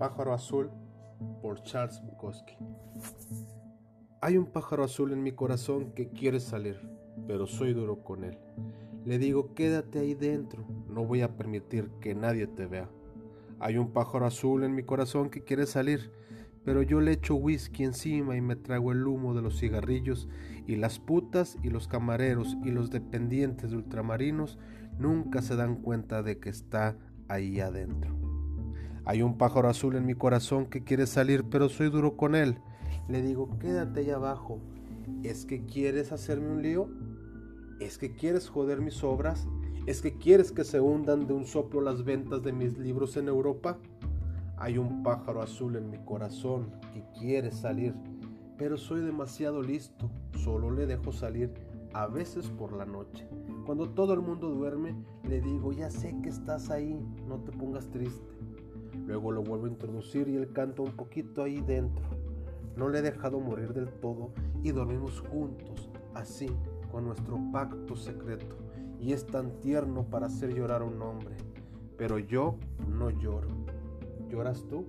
Pájaro Azul por Charles Bukowski. Hay un pájaro azul en mi corazón que quiere salir, pero soy duro con él. Le digo, quédate ahí dentro, no voy a permitir que nadie te vea. Hay un pájaro azul en mi corazón que quiere salir, pero yo le echo whisky encima y me trago el humo de los cigarrillos y las putas y los camareros y los dependientes de ultramarinos nunca se dan cuenta de que está ahí adentro. Hay un pájaro azul en mi corazón que quiere salir, pero soy duro con él. Le digo, quédate ahí abajo. ¿Es que quieres hacerme un lío? ¿Es que quieres joder mis obras? ¿Es que quieres que se hundan de un soplo las ventas de mis libros en Europa? Hay un pájaro azul en mi corazón que quiere salir, pero soy demasiado listo. Solo le dejo salir a veces por la noche. Cuando todo el mundo duerme, le digo, ya sé que estás ahí, no te pongas triste. Luego lo vuelvo a introducir y él canta un poquito ahí dentro. No le he dejado morir del todo y dormimos juntos, así, con nuestro pacto secreto. Y es tan tierno para hacer llorar a un hombre. Pero yo no lloro. ¿Lloras tú?